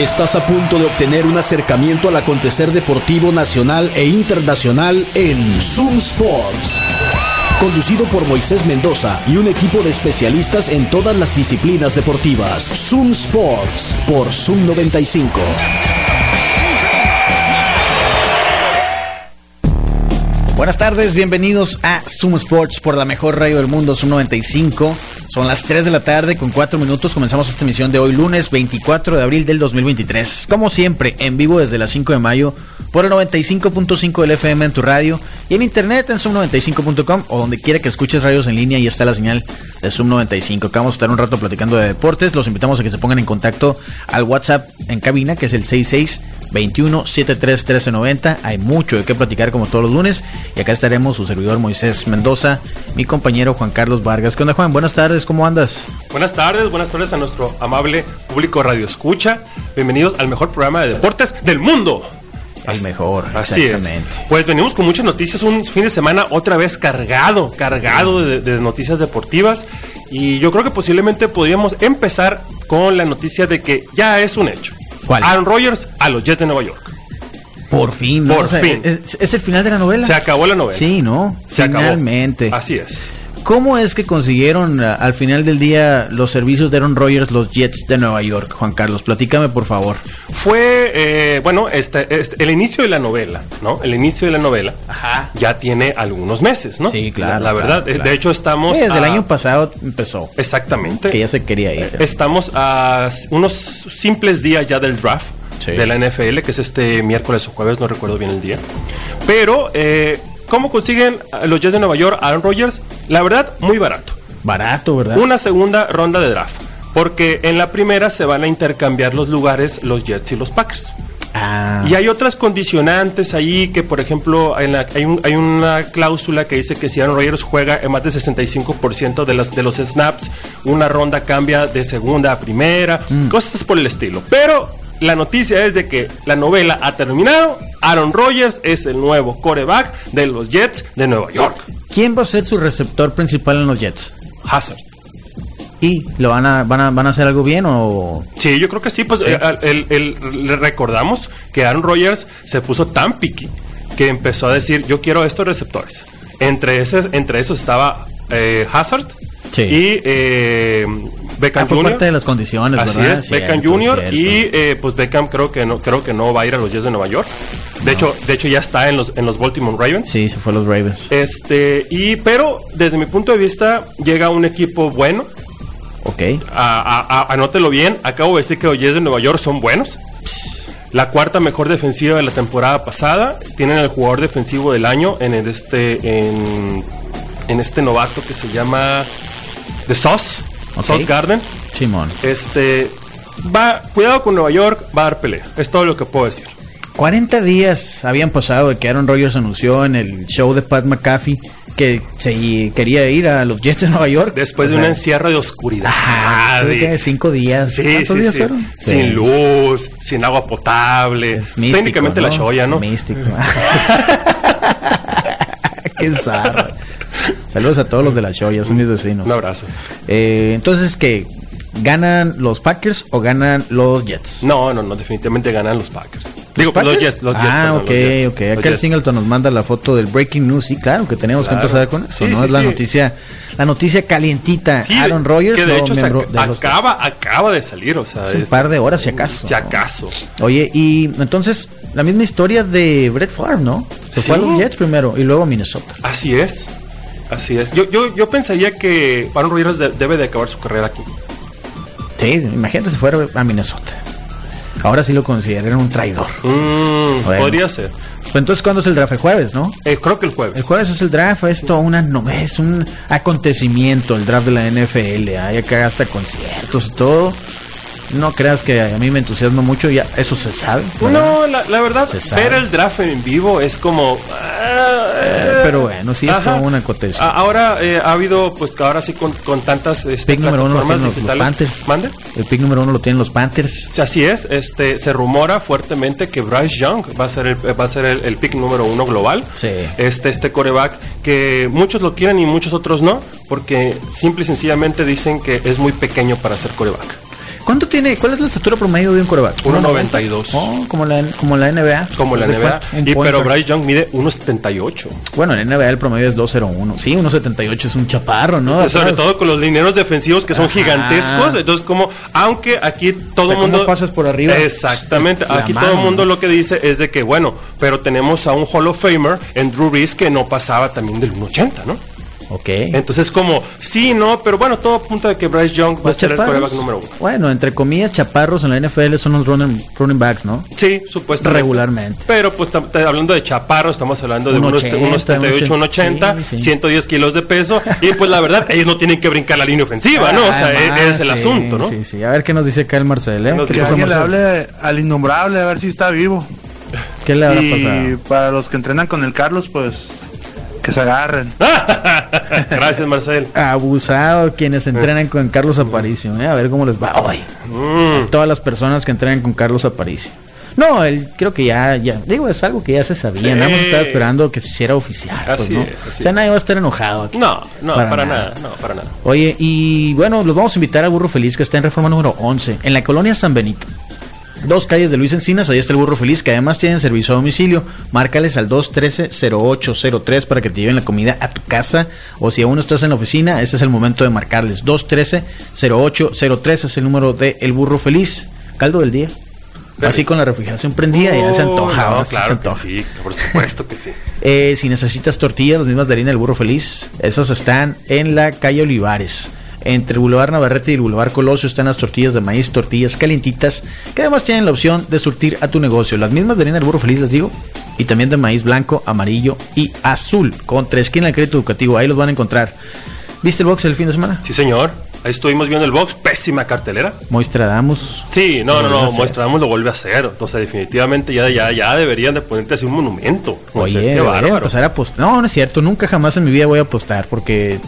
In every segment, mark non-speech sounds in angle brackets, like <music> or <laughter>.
Estás a punto de obtener un acercamiento al acontecer deportivo nacional e internacional en Zoom Sports. Conducido por Moisés Mendoza y un equipo de especialistas en todas las disciplinas deportivas. Zoom Sports por Zoom 95. Buenas tardes, bienvenidos a Zoom Sports por la mejor radio del mundo, Zoom 95. Son las 3 de la tarde con 4 minutos. Comenzamos esta emisión de hoy, lunes 24 de abril del 2023. Como siempre, en vivo desde las 5 de mayo por el 95.5 del FM en tu radio y en internet en zoom95.com o donde quiera que escuches radios en línea y está la señal de Zoom 95. Acá vamos a estar un rato platicando de deportes. Los invitamos a que se pongan en contacto al WhatsApp en cabina, que es el 66 21 73 1390. Hay mucho de qué platicar como todos los lunes. Y acá estaremos su servidor Moisés Mendoza, mi compañero Juan Carlos Vargas. ¿Qué onda, Juan? Buenas tardes, ¿cómo andas? Buenas tardes, buenas tardes a nuestro amable público Radio Escucha. Bienvenidos al mejor programa de deportes del mundo. El mejor, Así exactamente. Es. Pues venimos con muchas noticias, un fin de semana otra vez cargado, cargado de, de, noticias deportivas. Y yo creo que posiblemente podríamos empezar con la noticia de que ya es un hecho. ¿Cuál? Aaron Rodgers a los Jets de Nueva York. Por fin, ¿no? Por O sea, fin. ¿es, es el final de la novela? Se acabó la novela. Sí, ¿no? Se Finalmente. acabó. Así es. ¿Cómo es que consiguieron a- al final del día los servicios de Aaron Rodgers, los Jets de Nueva York? Juan Carlos, platícame por favor. Fue, eh, bueno, este, este- el inicio de la novela, ¿no? El inicio de la novela Ajá. ya tiene algunos meses, ¿no? Sí, claro, La, la verdad, claro, eh, claro. de hecho estamos... Sí, desde el año pasado empezó. Exactamente. Que ya se quería ir. Estamos a unos simples días ya del draft Sí. de la NFL, que es este miércoles o jueves, no recuerdo bien el día. Pero, eh, ¿cómo consiguen los Jets de Nueva York a Aaron Rodgers? La verdad, muy barato. Barato, ¿verdad? Una segunda ronda de draft. Porque en la primera se van a intercambiar los lugares los Jets y los Packers. Ah, Y hay otras condicionantes ahí que, por ejemplo, en la- hay, un- hay una cláusula que dice que si Aaron Rodgers juega en más de 65% de los, de los snaps, una ronda cambia de segunda a primera, cosas por el estilo. Pero la noticia es de que la novela ha terminado. Aaron Rodgers es el nuevo coreback de los Jets de Nueva York. ¿Quién va a ser su receptor principal en los Jets? Hazard. ¿Y lo van a, van a, van a hacer algo bien o...? Sí, yo creo que sí. Pues eh, el- el- le recordamos que Aaron Rodgers se puso tan picky que empezó a decir: Yo quiero estos receptores. Entre, ese, entre esos estaba eh, Hazard Sí. y eh, Beckham Ah, fue Jr. parte de las condiciones, Así ¿verdad? es, Beckham Jr. cierto. y eh, pues Beckham creo que no creo que no va a ir a los Jets de Nueva York. De hecho, de hecho ya está en los en los Baltimore Ravens. Sí, se fue a los Ravens. Este y pero desde mi punto de vista llega un equipo bueno. Ok. A- a- a- anótelo bien, acabo de decir que los Jets de Nueva York son buenos. La cuarta mejor defensiva de la temporada pasada. Tienen el jugador defensivo del año en el este en, en este novato que se llama The Sauce, Garden. Simón. Este va cuidado con Nueva York, va a dar pelea. Es todo lo que puedo decir. 40 días habían pasado de que Aaron Rodgers anunció en el show de Pat McAfee que se quería ir a los Jets de Nueva York. Después O de un encierro de oscuridad. Ajá, de- cinco días. Sí, ¿Cuántos sí, días sí. fueron? Sin luz, sin agua potable. Místico, Técnicamente la ¿no? cholla, ¿no? Místico. <laughs> Qué zarra. Saludos a todos los de la show, ya son mis vecinos. Un abrazo. Eh, entonces, ¿qué? ¿Ganan los Packers o ganan los Jets? No, no, no, definitivamente ganan los Packers. Digo, ¿Packers? los Jets, los Jets. Ah, perdón, ok, Jets, ok. Acá el. Singleton nos manda la foto del breaking news. Sí, claro, que tenemos Claro. que empezar con eso, Sí, ¿no? sí, es la sí. noticia, la noticia calientita. Sí, Aaron Rodgers, que de hecho se miembro ac- de los acaba, acaba de salir, o sea, un par de horas, si acaso. Si acaso. Oye, y entonces, la misma historia de Brett Favre, ¿no? Se fue a los Jets primero y luego a Minnesota. Así es. Así es. Yo, yo, yo pensaría que Aaron Rodgers de- debe de acabar su carrera aquí. Sí, imagínate si fuera a Minnesota. Ahora sí lo consideran un traidor. Mm, Bueno. Podría ser. Pues entonces, ¿cuándo es el draft? El jueves, ¿no? Eh, creo que el jueves. El jueves es el draft, es todo una no, es un acontecimiento el draft de la NFL, hay acá hasta conciertos y todo. No creas que a mí me entusiasma mucho, ya eso se sabe. ¿verdad? No, la, la verdad, ver el draft en vivo es como. Eh, pero bueno, sí es Ajá. todo un acontecimiento. A- Ahora eh, ha habido, pues que ahora sí con, con tantas este, Pick número uno lo tienen los. Panthers. ¿Mande? El pick número uno lo tienen los Panthers. Sí, así es, este, se rumora fuertemente que Bryce Young va a ser el, va a ser el, el pick número uno global. Sí. Este, este coreback que muchos lo quieren y muchos otros no, porque simple y sencillamente dicen que es muy pequeño para ser coreback. ¿Cuánto tiene? ¿Cuál es la estatura promedio de un coreback? 1.92. Oh, como la, como la NBA. Como la ¿De NBA. Y, pero. Bryce Young mide 1.78. Bueno, en NBA el promedio es 2.01. Sí, 1.78 es un chaparro, ¿no? Sobre todo con los lineros defensivos que son Ajá. gigantescos. Entonces, como, aunque aquí todo O sea, mundo. ¿cómo pasas por arriba? Exactamente. La Aquí mano, todo el mundo lo que dice es de que, bueno, pero tenemos a un Hall of Famer en Drew Brees que no pasaba también del 1.80, ¿no? Ok. Entonces, como, sí, no, pero bueno, todo apunta de que Bryce Young va a ser el chaparros, quarterback número uno. Bueno, entre comillas, chaparros en la NFL son los running, running backs, ¿no? Sí, supuestamente. Regularmente. Pero pues hablando de chaparro, estamos hablando de Un unos, 80, unos 78, un 80, sí, sí. 110 kilos de peso. y pues la verdad, ellos no tienen que brincar la línea ofensiva, ¿no? O sea, Además, e- es el sí, asunto, ¿no? Sí, sí. A ver qué nos dice acá el Marcel, ¿eh? Nos ¿Qué dice pasó, Que alguien le hable al innombrable a ver si está vivo. ¿Qué le habrá Y pasado? para los que entrenan con el Carlos, pues que se agarren. <laughs> Gracias, Marcel. Abusado quienes entrenan con Carlos Aparicio, ¿eh? A ver cómo les va hoy. Mm, Todas las personas que entrenan con Carlos Aparicio. No, él creo que ya, ya, digo, es algo que ya se sabía. Sí. Nada más estaba esperando que se hiciera oficial. pues, Así ¿no? es, así o sea, nadie va a estar enojado aquí. No, no, Para para, nada. nada. no, para nada. Oye, y bueno, los vamos a invitar al Burro Feliz que está en reforma número 11, en la colonia San Benito. Dos calles de Luis Encinas, ahí está el Burro Feliz, que además tienen servicio a domicilio. Márcales al 213-0803 para que te lleven la comida a tu casa. O si aún no estás en la oficina, este es el momento de marcarles. 213-0803 es el número de El Burro Feliz. Caldo del día. Así con la refrigeración prendida, ya se antoja. Oh, no, sí se claro que antoja. sí, por supuesto que sí. <laughs> Eh, si necesitas tortillas, las mismas de harina del burro feliz, esas están en la calle Olivares. Entre Boulevard Navarrete y Boulevard Colosio están las tortillas de maíz, tortillas calientitas, que además tienen la opción de surtir a tu negocio. Las mismas de harina del feliz, les digo, y también de maíz blanco, amarillo y azul, contra esquina del crédito educativo. Ahí los van a encontrar. ¿Viste el box el fin de semana? Sí, señor. Ahí estuvimos viendo el box. Pésima cartelera. Moistradamos. Sí, no, no, no. Mostramos lo vuelve a hacer. Entonces, definitivamente ya, ya, ya deberían de ponerte así un monumento. Oye, sea, es que deberían bárbaro. No, no es cierto. Nunca jamás en mi vida voy a apostar porque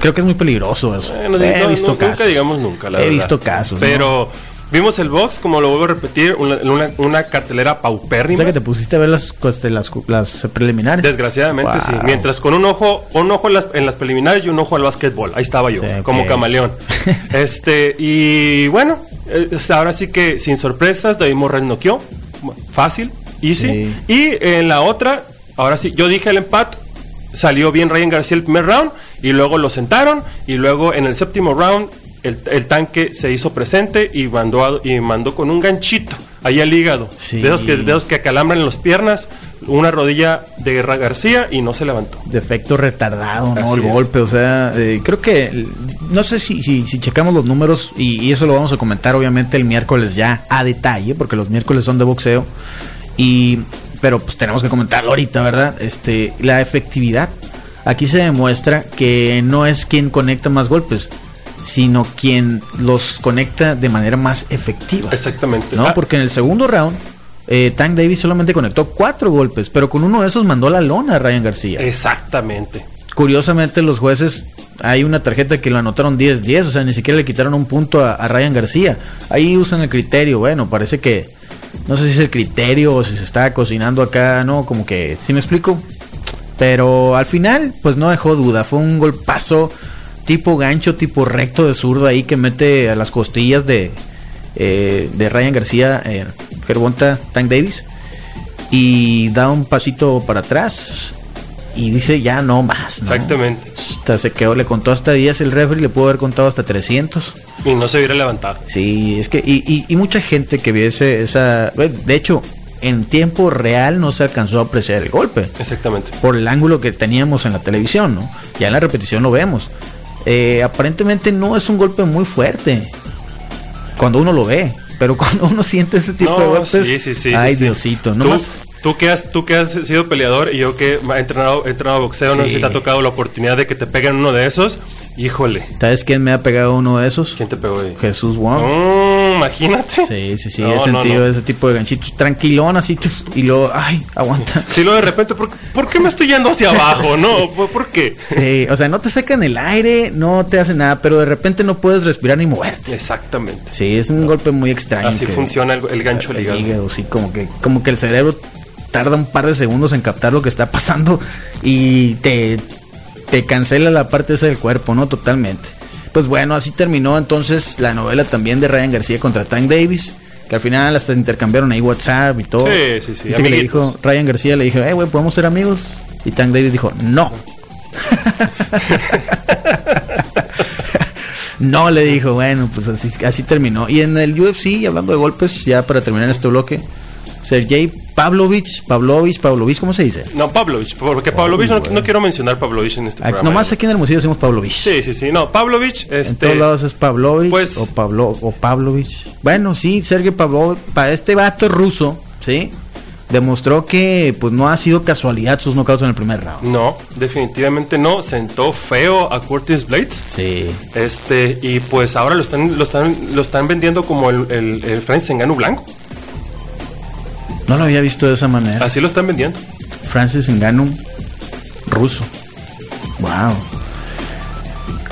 creo que es muy peligroso eso. Bueno, He no, visto no, casos. Nunca digamos nunca, la He verdad. visto casos. ¿no? Vimos el box, como lo vuelvo a repetir, una, una, una cartelera O paupérrima. sea que te pusiste a ver las, pues, las, las preliminares. Desgraciadamente Wow. sí. Mientras con un ojo, un ojo en las, en las preliminares y un ojo al básquetbol. Ahí estaba yo, Sí, como camaleón. <laughs> este, y bueno, eh, o ahora sí que sin sorpresas, David Morrell noqueó. Fácil, easy. Sí. Y en la otra, ahora sí, yo dije el empate. Salió bien Ryan García el primer round y luego lo sentaron y luego en el séptimo round el, el tanque se hizo presente y mandó, a- y mandó con un ganchito ahí al hígado. Sí. De, esos que, de esos que acalambran las piernas, una rodilla de Ra- García y no se levantó. Defecto retardado, ¿no? Así el es. golpe, o sea, eh, creo que, no sé si, si, si checamos los números, y, y eso lo vamos a comentar obviamente el miércoles ya a detalle, porque los miércoles son de boxeo, y pero pues tenemos que comentarlo ahorita, ¿verdad? Este, la efectividad. Aquí se demuestra que no es quien conecta más golpes, sino quien los conecta de manera más efectiva. Exactamente. ¿no? Ah, Porque en el segundo round, eh, Tank Davis solamente conectó cuatro golpes, pero con uno de esos mandó la lona a Ryan García. Exactamente. Curiosamente, los jueces, hay una tarjeta que lo anotaron 10-10, o sea, ni siquiera le quitaron un punto a, a Ryan García. Ahí usan el criterio, bueno, parece que, no sé si es el criterio o si se está cocinando acá, ¿no? Como que, ¿sí me explico? Pero al final, pues no dejó duda, fue un golpazo tipo gancho, tipo recto de zurdo ahí que mete a las costillas de, eh, de Ryan García, eh, Gervonta Tank Davis, y da un pasito para atrás y dice ya no más. ¿no? Exactamente. Hasta se quedó, le contó hasta 10 el refri, le pudo haber contado hasta 300. Y no se hubiera levantado. Sí, es que, y, y- y mucha gente que viese esa, de hecho, en tiempo real no se alcanzó a apreciar el golpe Exactamente. por el ángulo que teníamos en la televisión, ¿no? Ya en la repetición lo vemos. Eh, aparentemente no es un golpe muy fuerte cuando uno lo ve, pero <laughs> cuando uno siente ese tipo de golpes, sí, sí, sí. ay. Diosito, no más. Tú que, has, tú que has sido peleador y yo que he entrenado, he entrenado boxeo, no sé si te ha tocado la oportunidad de que te peguen uno de esos. Híjole, ¿Sabes quién me ha pegado uno de esos? ¿quién te pegó ahí? Jesús Wong. Mm, imagínate. Sí, sí, sí, No, he sentido no. ese tipo de ganchitos tranquilón así y luego, ay, aguanta. <laughs> Sí, luego de repente, ¿por, por qué me estoy yendo hacia abajo? No, <laughs> ¿por, por qué? Sí, o sea, no te sacan el aire, no te hace nada, pero de repente no puedes respirar ni moverte. Exactamente. Sí, es un golpe muy extraño. Así funciona el, el gancho el ligado. hígado, sí, como que, como que el cerebro tarda un par de segundos en captar lo que está pasando y te, te cancela la parte esa del cuerpo, ¿no? Totalmente. Pues bueno, así terminó entonces la novela también de Ryan García contra Tank Davis. Que al final hasta intercambiaron ahí WhatsApp y todo. Sí, sí, sí, Dice que le dijo, Ryan García le dijo, eh, güey, ¿podemos ser amigos? Y Tank Davis dijo, no. no, <laughs> le dijo, bueno, pues así, así terminó. Y en el UFC, hablando de golpes, ya para terminar este bloque, Sergey Pavlovich, Pavlovich, Pavlovich, ¿cómo se dice? No, Pavlovich, porque Pavlovich, no, no quiero mencionar Pavlovich en este programa. nomás aquí en Hermosillo decimos Pavlovich. Sí, sí, sí. No, Pavlovich, En este. todos lados es Pavlovich pues- o, Pablo, o Pavlovich. Bueno, sí, Sergei Pavlovich, para este vato ruso, ¿sí? Demostró que pues no ha sido casualidad sus knockouts en el primer round. No, definitivamente no. Sentó feo a Curtis Blades. Sí. Este, y pues ahora lo están, lo están, lo están vendiendo como el, el, el Ngannou blanco. No lo había visto de esa manera. Así lo están vendiendo. Francis Ngannou, ruso. Wow.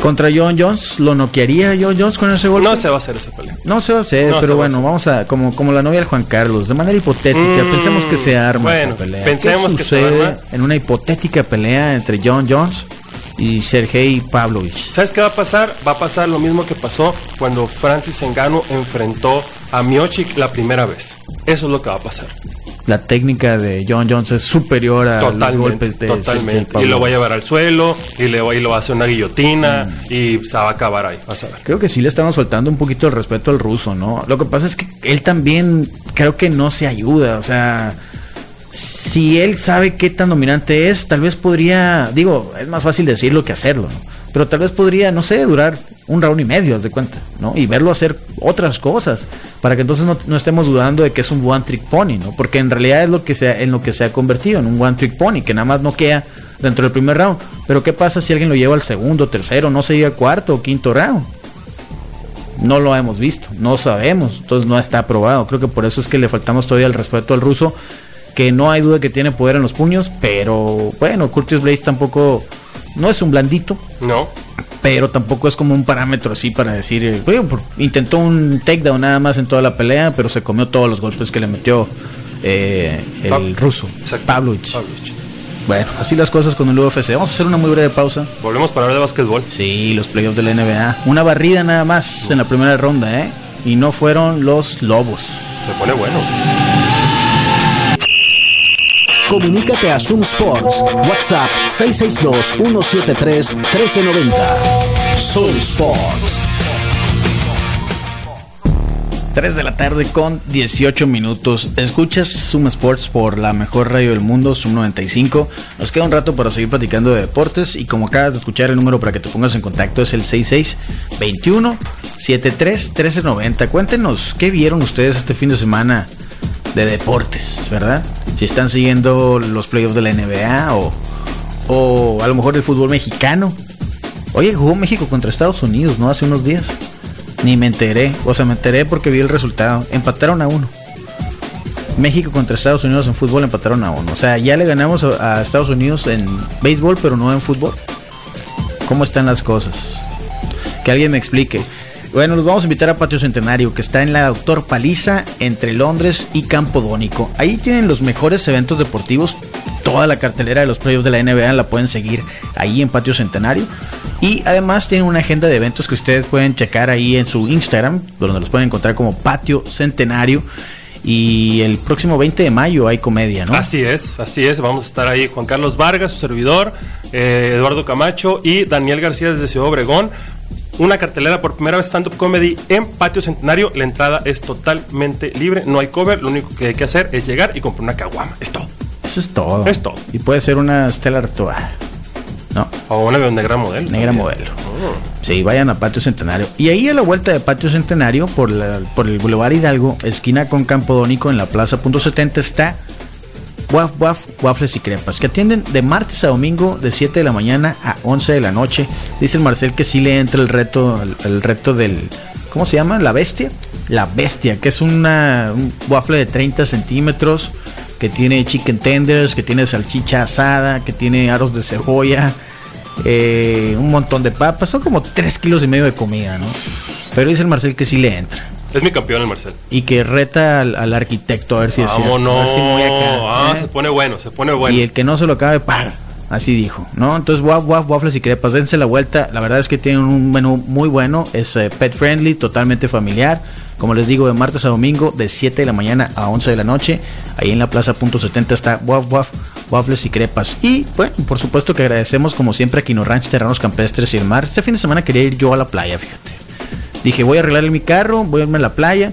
Contra John Jones, ¿lo noquearía John Jones con ese golpe? No se va a hacer esa pelea. No se va a hacer, No pero a bueno, hacer. vamos a, como, como la novia del Juan Carlos, de manera hipotética, Mm, pensemos que se arma bueno, esa pelea. pensemos ¿Qué que se arma. en una hipotética pelea entre John Jones y Sergei Pavlovich? ¿Sabes qué va a pasar? Va a pasar lo mismo que pasó cuando Francis Ngannou enfrentó a Miocic la primera vez. Eso es lo que va a pasar. La técnica de John Jones es superior a los golpes de totalmente. Y lo va a llevar al suelo, y le va, y lo va a hacer una guillotina, Mm. y se va a acabar ahí. Vas a ver. Creo que sí le estamos faltando un poquito el respeto al ruso, ¿no? Lo que pasa es que él también creo que no se ayuda, o sea, si él sabe qué tan dominante es, tal vez podría, digo, es más fácil decirlo que hacerlo, ¿no? Pero tal vez podría, no sé, durar un round y medio, haz de cuenta, ¿no? Y verlo hacer otras cosas, para que entonces no, no estemos dudando de que es un one trick pony, ¿no? Porque en realidad es lo que se en lo que se ha convertido, en un one trick pony, que nada más no queda dentro del primer round. Pero ¿qué pasa si alguien lo lleva al segundo, tercero, no se llega al cuarto o quinto round? No lo hemos visto, no sabemos, entonces no está aprobado. Creo que por eso es que le faltamos todavía el respeto al ruso, que no hay duda que tiene poder en los puños, pero bueno, Curtis Blades tampoco no es un blandito, No. Pero tampoco es como un parámetro así para decir, eh, intentó un takedown nada más en toda la pelea, pero se comió todos los golpes que le metió eh, el Pab- ruso. Pavlovich. Pavlovich. Bueno, así las cosas con el UFC. Vamos a hacer una muy breve pausa. Volvemos para hablar de básquetbol. Sí, los playoffs de la NBA. Una barrida nada más en la primera ronda, ¿eh? Y no fueron los Lobos. Se pone bueno. Comunícate a Zoom Sports. WhatsApp 662-173-1390. Zoom Sports. 3 de la tarde con 18 minutos. Escuchas Zoom Sports por la mejor radio del mundo, Zoom 95. Nos queda un rato para seguir platicando de deportes y como acabas de escuchar el número para que te pongas en contacto es el 6621 73 1390. Cuéntenos qué vieron ustedes este fin de semana de deportes, ¿verdad? Si están siguiendo los playoffs de la NBA o, o a lo mejor el fútbol mexicano. Oye, jugó México contra Estados Unidos, ¿no? Hace unos días. Ni me enteré. O sea, me enteré porque vi el resultado. Empataron a uno. México contra Estados Unidos en fútbol empataron a uno. O sea, ya le ganamos a, a Estados Unidos en béisbol, pero no en fútbol. ¿Cómo están las cosas? Que alguien me explique. Bueno, los vamos a invitar a Patio Centenario, que está en la Doctor Paliza, entre Londres y Campo Dónico. Ahí tienen los mejores eventos deportivos. Toda la cartelera de los playoffs de la NBA la pueden seguir ahí en Patio Centenario. Y además tienen una agenda de eventos que ustedes pueden checar ahí en su Instagram, donde los pueden encontrar como Patio Centenario. Y el próximo 20 de mayo hay comedia, ¿no? Así es, así es. Vamos a estar ahí Juan Carlos Vargas, su servidor, eh, Eduardo Camacho y Daniel García desde Ciudad Obregón. Una cartelera por primera vez stand-up comedy en Patio Centenario. La entrada es totalmente libre, no hay cover. Lo único que hay que hacer es llegar y comprar una caguama. Es todo. Eso es todo. Es todo. Y puede ser una Stella Artois. No, O una negra modelo. negra modelo. Sí, vayan a Patio Centenario. Y ahí a la vuelta de Patio Centenario, por, la- por el Boulevard Hidalgo, esquina con Campo Dónico, en la Plaza Punto 70, está Waf Waf Waffles y Crepas, que atienden de martes a domingo de 7 de la mañana a 11 de la noche. Dice el Marcel que sí le entra el reto, el, reto del, ¿cómo se llama? La bestia. La bestia, que es una, un waffle de 30 centímetros, que tiene chicken tenders, que tiene salchicha asada, que tiene aros de cebolla, eh, un montón de papas. Son como 3 kilos y medio de comida, ¿no? Pero dice el Marcel que sí le entra. Es mi campeón el Marcel. Y que reta al, al arquitecto a ver si es cierto, a ver si acá, Ah, ¿eh? se pone bueno, se pone bueno. Y el que no se lo acabe, paga. Así dijo, ¿no? Entonces, waf, waf, waffles y crepas, dense la vuelta. La verdad es que tienen un menú muy bueno, es eh, pet friendly, totalmente familiar. Como les digo, de martes a domingo, de 7 de la mañana a 11 de la noche. Ahí en la plaza punto 70 está waf, waf, waffles y crepas. Y, bueno, por supuesto que agradecemos como siempre a Quino Ranch, Terranos Campestres y el Mar. Este fin de semana quería ir yo a la playa, fíjate. Dije, voy a arreglar mi carro, voy a irme a la playa.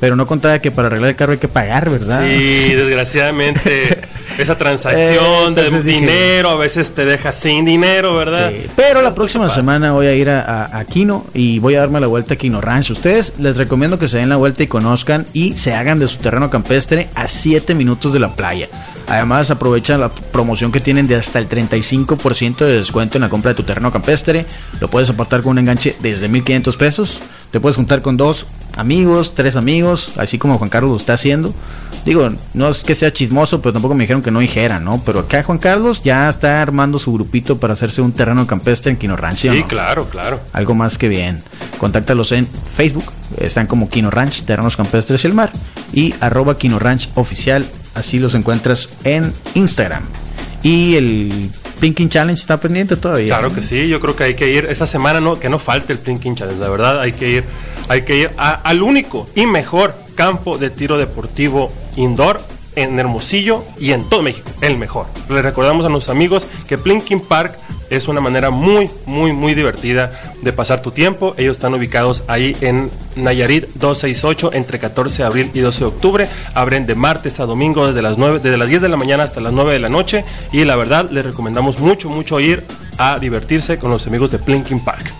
Pero no contaba que para arreglar el carro hay que pagar, ¿verdad? Sí, <laughs> desgraciadamente. esa transacción Eh, de dije- dinero a veces te deja sin dinero, ¿verdad? Sí, pero la ¿Qué próxima semana voy a ir a, a- a Quino y voy a darme la vuelta a Quino Ranch. Ustedes les recomiendo que se den la vuelta y conozcan y se hagan de su terreno campestre a 7 minutos de la playa. Además aprovechan la promoción que tienen de hasta el 35% de descuento en la compra de tu terreno campestre. Lo puedes apartar con un enganche desde 1500 pesos. Te puedes juntar con dos amigos, tres amigos, así como Juan Carlos lo está haciendo. Digo, no es que sea chismoso, pero tampoco me dijeron que no dijera, ¿no? Pero acá Juan Carlos ya está armando su grupito para hacerse un terreno campestre en Quino Ranch. ¿sí no? claro, claro. Algo más que bien. Contáctalos en Facebook. Están como Quino Ranch, Terrenos Campestres y el Mar. Y arroba Quino Ranch Oficial. Así los encuentras en Instagram. Y el Pinking Challenge está pendiente todavía. Claro que sí, yo creo que hay que ir esta semana no que no falte el Plinking Challenge, la verdad hay que ir hay que ir a- al único y mejor campo de tiro deportivo indoor en Hermosillo y en todo México, el mejor. Le recordamos a nuestros amigos que Plinking Park es una manera muy, muy, muy divertida de pasar tu tiempo. Ellos están ubicados ahí en Nayarit 268 entre 14 de abril y 12 de octubre. Abren de martes a domingo desde las 9, desde las 10 de la mañana hasta las 9 de la noche. Y la verdad, les recomendamos mucho, mucho ir a divertirse con los amigos de Plinking Park.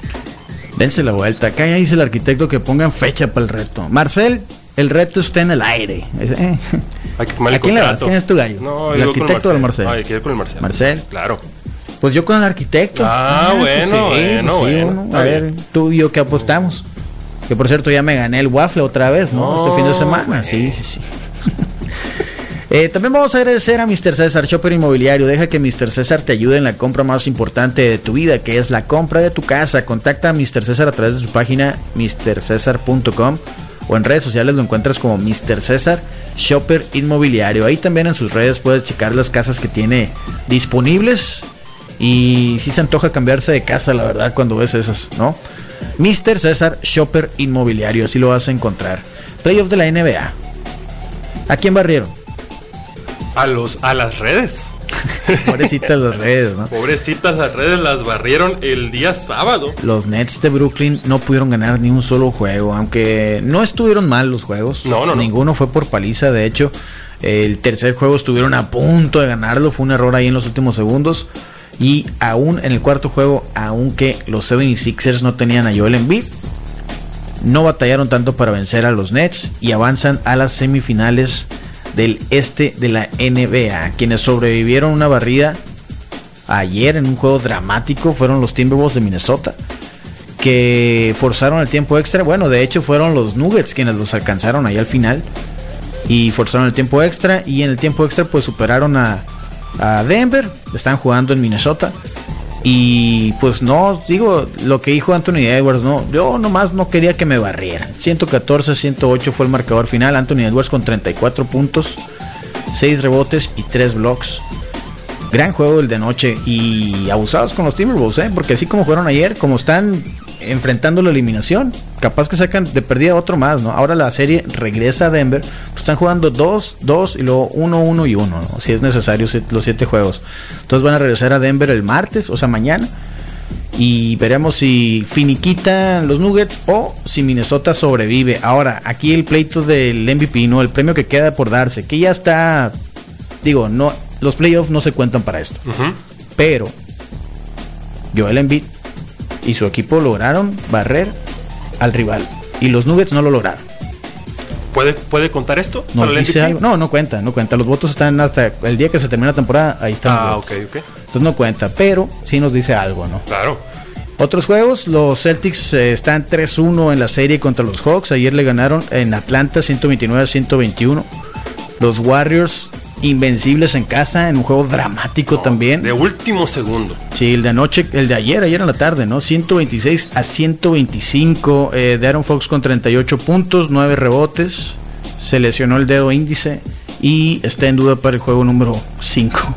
Dense la vuelta. Acá ya dice el arquitecto que pongan fecha para el reto. Marcel, el reto está en el aire. Eh, Hay que ¿A quién le vas? ¿Quién es tu gallo? No, ¿El arquitecto o el Marcel? Yo quiero ir con el Marcel. Marcel. Claro. Pues yo con el arquitecto. Ah, bueno, bueno, bueno. uno. Está A ver, bien. tú y yo qué apostamos. Que por cierto ya me gané el waffle otra vez, ¿no? No, este fin de semana. Sí, sí, sí. <laughs> Eh, también vamos a agradecer a Mr. César, Shopper Inmobiliario. Deja que Mr. César te ayude en la compra más importante de tu vida, que es la compra de tu casa. Contacta a Mr. César a través de su página mrcesar.com o en redes sociales lo encuentras como Mr. César Shopper Inmobiliario. Ahí también en sus redes puedes checar las casas que tiene disponibles. Y si se antoja cambiarse de casa, la verdad, cuando ves esas, ¿no? Mr. César Shopper Inmobiliario, así lo vas a encontrar. Playoff de la NBA. ¿A quién barrieron? A los a las redes. <laughs> Pobrecitas las redes, ¿no? Pobrecitas las redes las barrieron el día sábado. Los Nets de Brooklyn no pudieron ganar ni un solo juego, aunque no estuvieron mal los juegos. No, no, no. Ninguno fue por paliza, de hecho. El tercer juego estuvieron a punto de ganarlo, fue un error ahí en los últimos segundos. Y aún en el cuarto juego, aunque los 76ers no tenían a Joel Embiid, no batallaron tanto para vencer a los Nets y avanzan a las semifinales del este de la NBA. Quienes sobrevivieron una barrida ayer en un juego dramático fueron los Timberwolves de Minnesota que forzaron el tiempo extra. Bueno, de hecho fueron los Nuggets quienes los alcanzaron ahí al final y forzaron el tiempo extra y en el tiempo extra pues superaron a, a Denver. Están jugando en Minnesota. Y pues no, digo, lo que dijo Anthony Edwards, no, yo nomás no quería que me barrieran. 114-108 fue el marcador final. Anthony Edwards con 34 puntos, 6 rebotes y 3 blocks. Gran juego el de noche y abusados con los Timberwolves, ¿eh? porque así como fueron ayer, como están enfrentando la eliminación, capaz que sacan de perdida otro más, ¿no? Ahora la serie regresa a Denver, pues están jugando 2, 2 y luego 1, 1 y 1, ¿no? si es necesario los 7 juegos. Entonces van a regresar a Denver el martes, o sea, mañana. Y veremos si finiquitan los Nuggets o si Minnesota sobrevive. Ahora, aquí el pleito del MVP, ¿no? El premio que queda por darse, que ya está, digo, no, los playoffs no se cuentan para esto. Ujú. Pero Joel Embiid y su equipo lograron barrer al rival. Y los Nuggets no lo lograron. ¿Puede, ¿Puede contar esto? ¿Nos para dice algo? No, no cuenta, no cuenta. Los votos están hasta el día que se termina la temporada, ahí están. Ah, los ok, votos. ok. Entonces no cuenta, pero sí nos dice algo, ¿no? Claro. Otros juegos, los Celtics eh, están 3-1 en la serie contra los Hawks. Ayer le ganaron en Atlanta 129 a 121. Los Warriors invencibles en casa en un juego dramático también. De último segundo. Sí, el de anoche, el de ayer, ayer en la tarde, ¿no? 126 a 125 eh, de Aaron Fox con 38 puntos, 9 rebotes. Se lesionó el dedo índice y está en duda para el juego número 5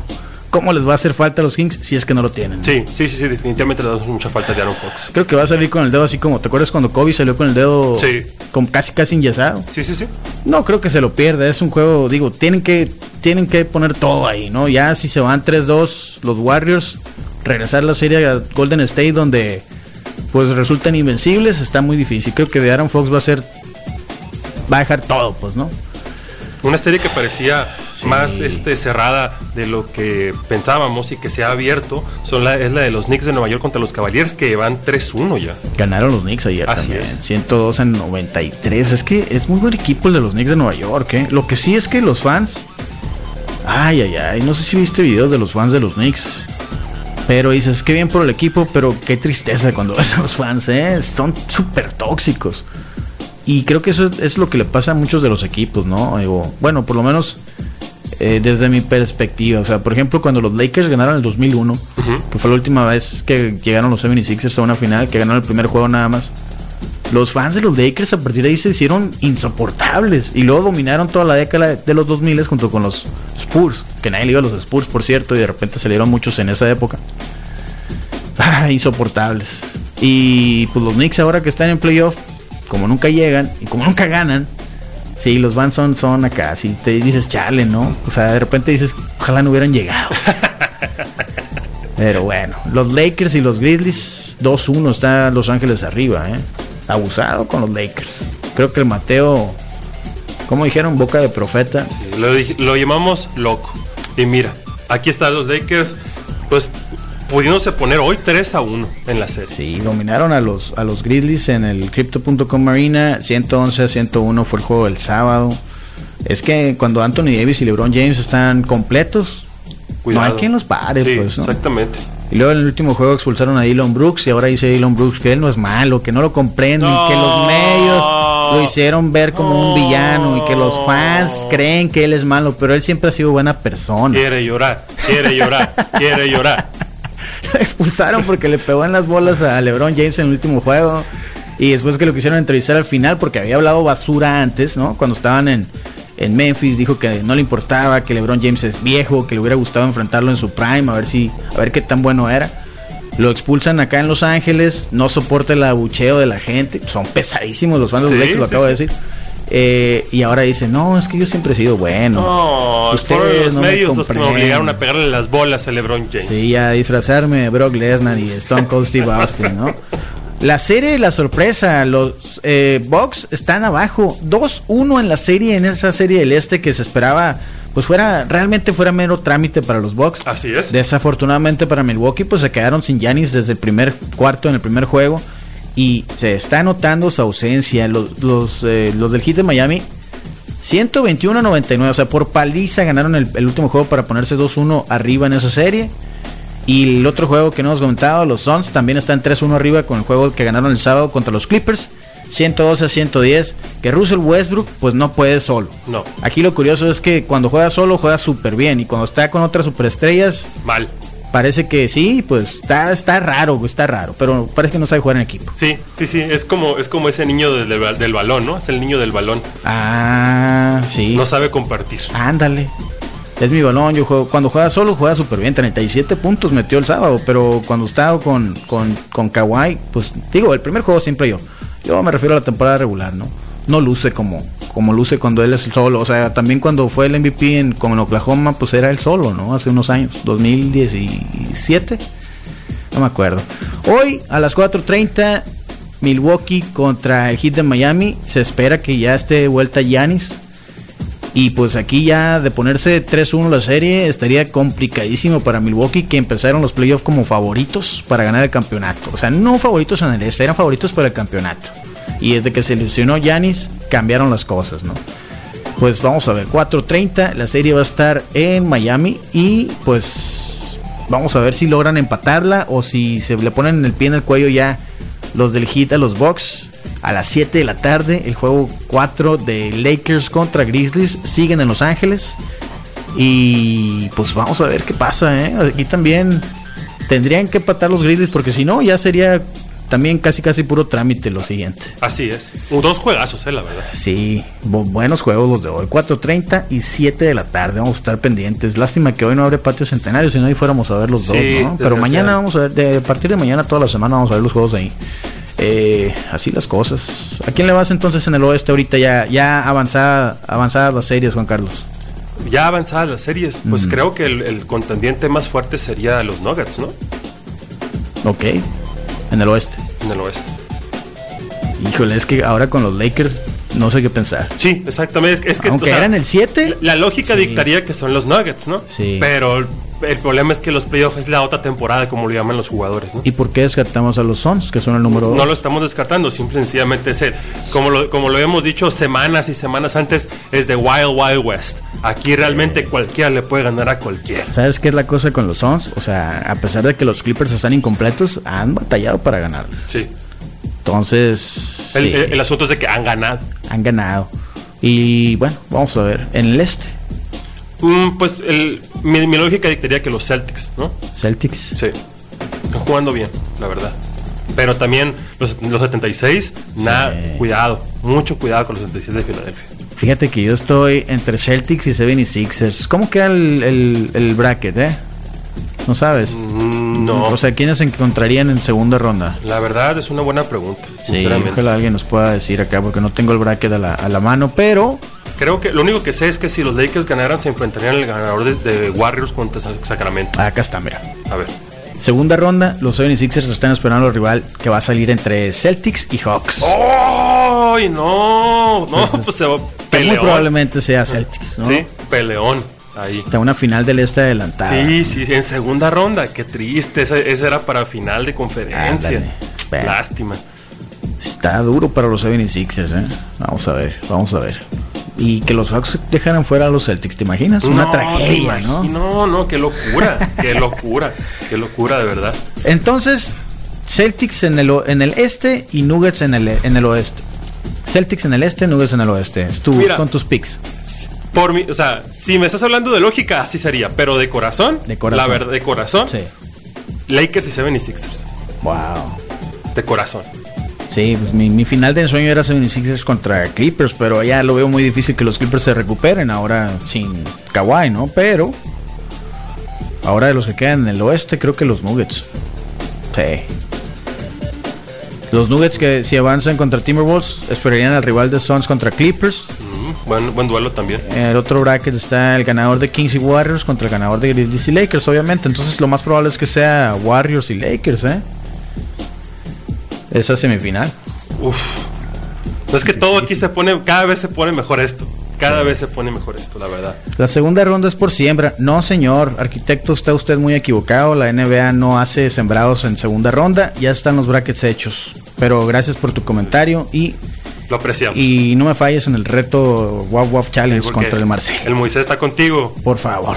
cómo les va a hacer falta a los Kings si es que no lo tienen. Sí, sí, sí, sí, definitivamente le da mucha falta de Aaron Fox. Creo que va a salir con el dedo así como, ¿te acuerdas cuando Kobe salió con el dedo Sí. con casi casi enyesado? Sí, sí, sí. No creo que se lo pierda, es un juego, digo, tienen que tienen que poner todo ahí, ¿no? Ya si se van 3-2 los Warriors, regresar la serie a Golden State donde pues resultan invencibles, está muy difícil. Creo que de Aaron Fox va a ser va a dejar todo, pues, ¿no? Una serie que parecía Sí. más este, cerrada de lo que pensábamos y que se ha abierto son la, es la de los Knicks de Nueva York contra los Cavaliers que van 3-1 ya. Ganaron los Knicks ayer Así también. es. 102 en 93. Es que es muy buen equipo el de los Knicks de Nueva York. ¿eh? Lo que sí es que los fans. Ay, ay, ay. No sé si viste videos de los fans de los Knicks. Pero dices, qué bien por el equipo, pero qué tristeza cuando <laughs> ves a los fans, ¿eh? Son súper tóxicos. Y creo que eso es, es lo que le pasa a muchos de los equipos, ¿no? Digo, bueno, por lo menos eh, desde mi perspectiva. O sea, por ejemplo, cuando los Lakers ganaron el 2001, que fue la última vez que llegaron los 76ers a una final, que ganaron el primer juego nada más. Los fans de los Lakers a partir de ahí se hicieron insoportables y luego dominaron toda la década de los 2000 junto con los Spurs, que nadie le iba a los Spurs, por cierto, y de repente salieron muchos en esa época. Ah, <laughs> insoportables. Y pues los Knicks ahora que están en playoff, como nunca llegan y como nunca ganan, sí, los Vans son, son acá, si te dices chale, ¿no? O sea, de repente dices, ojalá no hubieran llegado. <laughs> Pero bueno, los Lakers y los Grizzlies, 2-1 está Los Ángeles arriba, ¿eh? Abusado con los Lakers. Creo que el Mateo, como dijeron, boca de profeta. Sí, lo, dij- lo llamamos loco. Y mira, aquí están los Lakers, pues pudiéndose poner hoy 3 a 1 en la serie. Sí, dominaron a los, a los Grizzlies en el Crypto.com Marina. 111 a 101 fue el juego del sábado. Es que cuando Anthony Davis y LeBron James están completos, no hay quien los pare, Sí, pues. ¿no? exactamente. Y luego en el último juego expulsaron a Elon Brooks y ahora dice Elon Brooks que él no es malo, que no lo comprenden, No. que los medios lo hicieron ver como un No. villano y que los fans creen que él es malo, pero él siempre ha sido buena persona. Quiere llorar, quiere llorar, quiere llorar. <laughs> Lo expulsaron porque le pegó en las bolas a LeBron James en el último juego. Y después que lo quisieron entrevistar al final porque había hablado basura antes, ¿no? Cuando estaban en, en Memphis, dijo que no le importaba, que LeBron James es viejo, que le hubiera gustado enfrentarlo en su prime, a ver si, a ver qué tan bueno era. Lo expulsan acá en Los Ángeles, no soporta el abucheo de la gente, son pesadísimos los fans de los Sí, Lakers, lo sí, acabo de decir. Eh, y ahora dice, no, es que yo siempre he sido bueno. No, Ustedes los no me medios los que me comprenden. obligaron a pegarle las bolas a LeBron James. Sí, a disfrazarme de Brock Lesnar y Stone Cold Steve Austin, ¿no? La serie, la sorpresa, los eh, Bucks están abajo, 2-1 en la serie, en esa serie del este que se esperaba, pues fuera, realmente fuera mero trámite para los Bucks. Así es. Desafortunadamente para Milwaukee, pues se quedaron sin Giannis desde el primer cuarto en el primer juego y se está notando su ausencia. Los, los, eh, los del Heat de Miami 121-99, o sea, por paliza ganaron el, el último juego para ponerse 2-1 arriba en esa serie. Y el otro juego que no hemos comentado, los Suns, también están 3-1 arriba con el juego que ganaron el sábado contra los Clippers. 112 a 110. Que Russell Westbrook, pues no puede solo. No. Aquí lo curioso es que cuando juega solo, juega súper bien. Y cuando está con otras superestrellas, Mal. Parece que sí, pues está, está raro, está raro. Pero parece que no sabe jugar en equipo. Sí, sí, sí. Es como, es como ese niño del, del- del balón, ¿no? Es el niño del balón. Ah, sí. No sabe compartir. Ándale. Es mi balón, yo juego. Cuando juega solo, juega súper bien. 37 puntos metió el sábado. Pero cuando estaba con, con, con Kawhi, pues digo, el primer juego siempre yo. Yo me refiero a la temporada regular, ¿no? No luce como, como luce cuando él es el solo. O sea, también cuando fue el MVP en, como en Oklahoma, pues era él solo, ¿no? Hace unos años. 2017. No me acuerdo. Hoy a las 4.30, Milwaukee contra el Heat de Miami. Se espera que ya esté de vuelta Giannis. Y pues aquí ya de ponerse 3-1 la serie estaría complicadísimo para Milwaukee que empezaron los playoffs como favoritos para ganar el campeonato. O sea, no favoritos en el este, eran favoritos para el campeonato. Y desde que se lesionó Yanis, cambiaron las cosas, ¿no? Pues vamos a ver, 4.30, la serie va a estar en Miami y pues vamos a ver si logran empatarla o si se le ponen el pie en el cuello ya los del Heat a los Bucks. A las 7 de la tarde, el juego 4 de Lakers contra Grizzlies siguen en Los Ángeles. Y pues vamos a ver qué pasa, ¿eh? Aquí también tendrían que empatar los Grizzlies porque si no ya sería también casi casi puro trámite lo siguiente. Así es. Dos juegazos, eh, la verdad. Sí, bu- buenos juegos los de hoy. 4.30 y 7 de la tarde. Vamos a estar pendientes. Lástima que hoy no abre patio centenario, si no ahí fuéramos a ver los Sí, dos, ¿no? Pero mañana vamos a ver, de, a partir de mañana toda la semana vamos a ver los juegos ahí. Eh, así las cosas. ¿A quién le vas entonces en el oeste ahorita ya, ya avanzada, avanzadas las series, Juan Carlos? Ya avanzadas las series, pues Mm. creo que el, el contendiente más fuerte sería los Nuggets, ¿no? Ok, en el oeste. En el oeste. Híjole, es que ahora con los Lakers no sé qué pensar. Sí, exactamente. Es, que- Aunque o sea, eran el 7, La, la lógica Sí. dictaría que son los Nuggets, ¿no? Sí. Pero el, problema es que los playoffs es la otra temporada, como lo llaman los jugadores, ¿no? ¿y por qué descartamos a los Suns, que son el número 2? No lo estamos descartando, simple y sencillamente es el, como lo, como lo hemos dicho semanas y semanas antes, es de Wild Wild West. Aquí realmente cualquiera le puede ganar a cualquiera. ¿Sabes qué es la cosa con los Suns? O sea, a pesar de que los Clippers están incompletos, han batallado para ganar. Sí. Entonces, El, sí, asunto es de que han ganado. han ganado. Y bueno, vamos a ver. En el este, Mm, pues el- mi, mi lógica dictaría que los Celtics, ¿no? Celtics. Sí. Están jugando bien, la verdad. Pero también los, los 76, nada, cuidado, mucho cuidado con los 76 de Filadelfia. Fíjate que yo estoy entre Celtics y 76ers. ¿Cómo queda el, el- el bracket, eh? No sabes. Mm, no, O sea, ¿quiénes se encontrarían en segunda ronda? la verdad es una buena pregunta, Sí, sinceramente. ojalá alguien nos pueda decir acá porque no tengo el bracket a la, a la mano, pero Creo que lo único que sé es que si los Lakers ganaran se enfrentarían al ganador de, de Warriors contra Sa- Sacramento. acá está, mira. A ver. Segunda ronda, los 76ers están esperando al rival que va a salir entre Celtics y Hawks. ¡Ay, no! No, Entonces, pues se va Que muy peleón. probablemente sea Celtics, ¿no? Sí, peleón. Ahí. Está una final del este adelantada. Sí, sí, sí, en segunda ronda. Qué triste. Ese, ese era para final de conferencia. Lástima. Está duro para los 76ers, ¿eh? Vamos a ver, vamos a ver. Y que los Hawks dejaran fuera a los Celtics, ¿te imaginas? Una No, tragedia, ¿no? No, no, qué locura. qué locura. Qué locura, de verdad. Entonces, Celtics en el, en el este y Nuggets en el, en el oeste. Celtics en el este, Nuggets en el oeste. Mira. son tus picks. Por mi, o sea, si me estás hablando de lógica, así sería. Pero de corazón, De corazón. la verdad, de corazón, Sí. Lakers y 76ers. Wow. De corazón. Sí, pues mi, mi final de ensueño era 76ers contra Clippers, pero ya lo veo muy difícil que los Clippers se recuperen ahora sin Kawhi, ¿no? Pero ahora de los que quedan en el oeste, creo que los Nuggets. Sí. Los Nuggets que si avanzan contra Timberwolves esperarían al rival de Suns contra Clippers. Mm, buen, buen duelo también. En el otro bracket está el ganador de Kings y Warriors contra el ganador de Grizzlies y Lakers, obviamente. Entonces lo más probable es que sea Warriors y Lakers, ¿eh? Esa semifinal. Uf. No es que todo aquí se pone, cada vez se pone mejor esto. Cada vez se pone mejor esto, la verdad. La segunda ronda es por siembra. No, señor, arquitecto, está usted muy equivocado. La NBA no hace sembrados en segunda ronda. Ya están los brackets hechos. Pero gracias por tu comentario y, Lo apreciamos. y no me falles en el reto Waf Waf Challenge Sí, contra el Marcel. El Moisés está contigo. Por favor.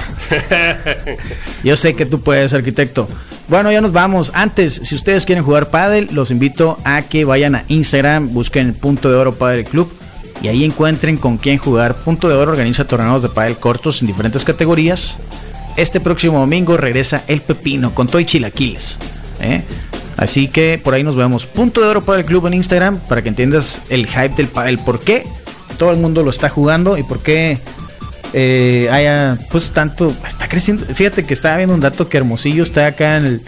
<laughs> Yo sé que tú puedes, arquitecto. Bueno, ya nos vamos. Antes, si ustedes quieren jugar pádel, los invito a que vayan a Instagram, busquen Punto de Oro Pádel Club y ahí encuentren con quién jugar. Punto de Oro organiza torneos de pádel cortos en diferentes categorías. Este próximo domingo regresa El Pepino con todo y chilaquiles. ¿eh? Así que por ahí nos vemos. Punto de Oro Pádel Club en Instagram para que entiendas el hype del. ¿Por qué todo el mundo lo está jugando y por qué eh, haya pues tanto está creciendo fíjate que estaba viendo un dato que Hermosillo está acá en el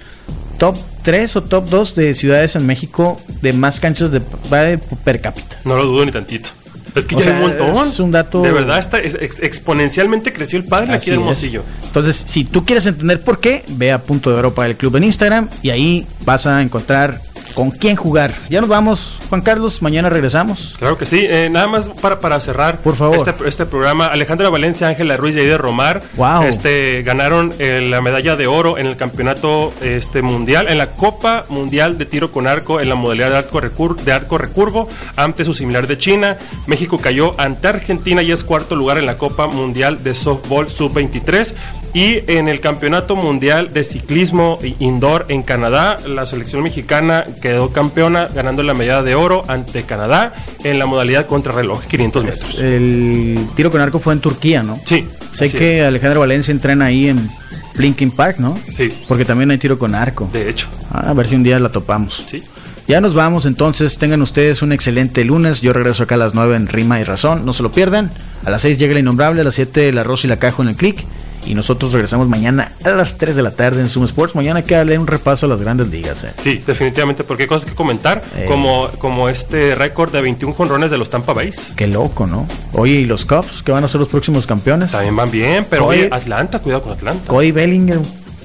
top 3 o top 2 de ciudades en México de más canchas de pádel per cápita No lo dudo ni tantito. <laughs> Es que O ya hay un montón. es un dato- De verdad, está, es- ex- exponencialmente creció el padre aquí Así en es. Hermosillo. entonces si tú quieres entender por qué ve a punto de Europa del club en Instagram y ahí vas a encontrar con quién jugar ya nos vamos Juan Carlos mañana regresamos Claro que sí. Eh, nada más para, para cerrar Por favor. Este, este programa. Alejandra Valencia, Ángela Ruiz y Aida Romar Wow. este, ganaron eh, la medalla de oro en el campeonato este, mundial, en la Copa Mundial de Tiro con Arco en la modalidad de arco, recur- de arco recurvo ante su similar de China. México cayó ante Argentina y es cuarto lugar en la Copa Mundial de Softball Sub-23. Y en el Campeonato Mundial de Ciclismo Indoor en Canadá, la selección mexicana quedó campeona ganando la medalla de oro ante Canadá en la modalidad contrarreloj 500 metros. el tiro con arco fue en Turquía no Sí, Sé que es. Alejandra Valencia entrena ahí en Blinking Park, ¿no? Sí. Porque también hay tiro con arco. De hecho, Ah, a ver si un día la topamos. sí. Ya nos vamos, entonces tengan ustedes un excelente lunes. Yo regreso acá a las 9 en Rima y Razón, no se lo pierdan. A las 6 llega el innombrable, a las 7 el arroz y la caja en el click. Y nosotros regresamos mañana a las 3 de la tarde en Zoom Sports. Mañana hay que darle un repaso a las grandes ligas. Eh. Sí, definitivamente, porque hay cosas que comentar, Eh. como, como este récord de 21 jonrones de los Tampa Bays. Qué loco, ¿no? Oye, ¿y los Cubs que van a ser los próximos campeones? También van bien, pero Oye. oye, Atlanta, cuidado con Atlanta. Cody Bellinger,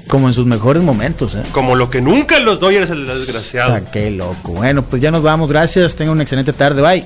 como en sus mejores momentos, ¿eh? Como lo que nunca en los Dodgers, el desgraciado. Qué loco. Bueno, pues ya nos vamos. Gracias. Tengan una excelente tarde. Bye.